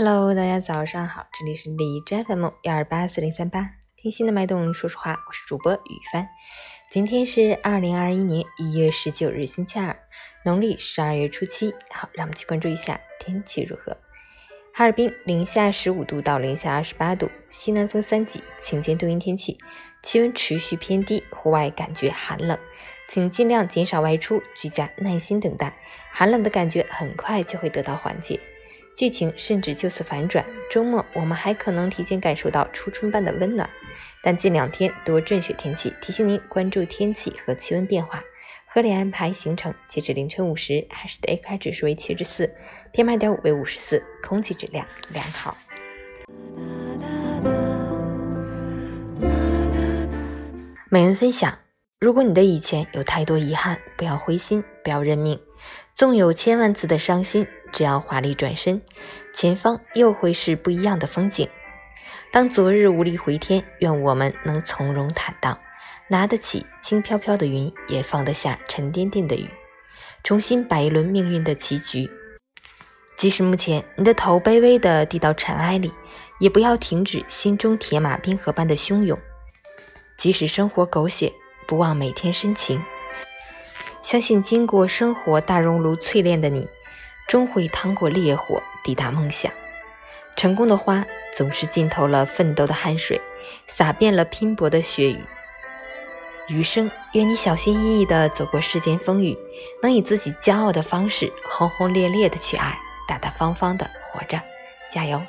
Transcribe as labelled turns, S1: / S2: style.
S1: Hello，大家早上好，这里是李斋 FM 幺二八四零三八，听心的脉动，说实话，我是主播雨帆。今天是二零二一年一月十九日，星期二，农历十二月初七。好，让我们去关注一下天气如何。哈尔滨零下十五度到零下二十八度，西南风三级，晴间多云天气，气温持续偏低，户外感觉寒冷，请尽量减少外出，居家耐心等待，寒冷的感觉很快就会得到缓解。剧情甚至就此反转，周末我们还可能提前感受到初春般的温暖。但近两天多阵雪天气，提醒您关注天气和气温变化，合理安排行程。截至凌晨五时，海市的 AQI 指数为七十四，PM 二点五为五十四，空气质量良好。每人分享：如果你的以前有太多遗憾，不要灰心，不要认命。纵有千万次的伤心，只要华丽转身，前方又会是不一样的风景。当昨日无力回天，愿我们能从容坦荡，拿得起轻飘飘的云，也放得下沉甸甸的雨，重新摆一轮命运的棋局。即使目前你的头卑微地低到尘埃里，也不要停止心中铁马冰河般的汹涌。即使生活狗血，不忘每天深情。相信经过生活大熔炉淬炼的你，终会趟过烈火抵达梦想。成功的花总是浸透了奋斗的汗水，洒遍了拼搏的血雨。余生，愿你小心翼翼地走过世间风雨，能以自己骄傲的方式，轰轰烈烈地去爱，大大方方地活着。加油！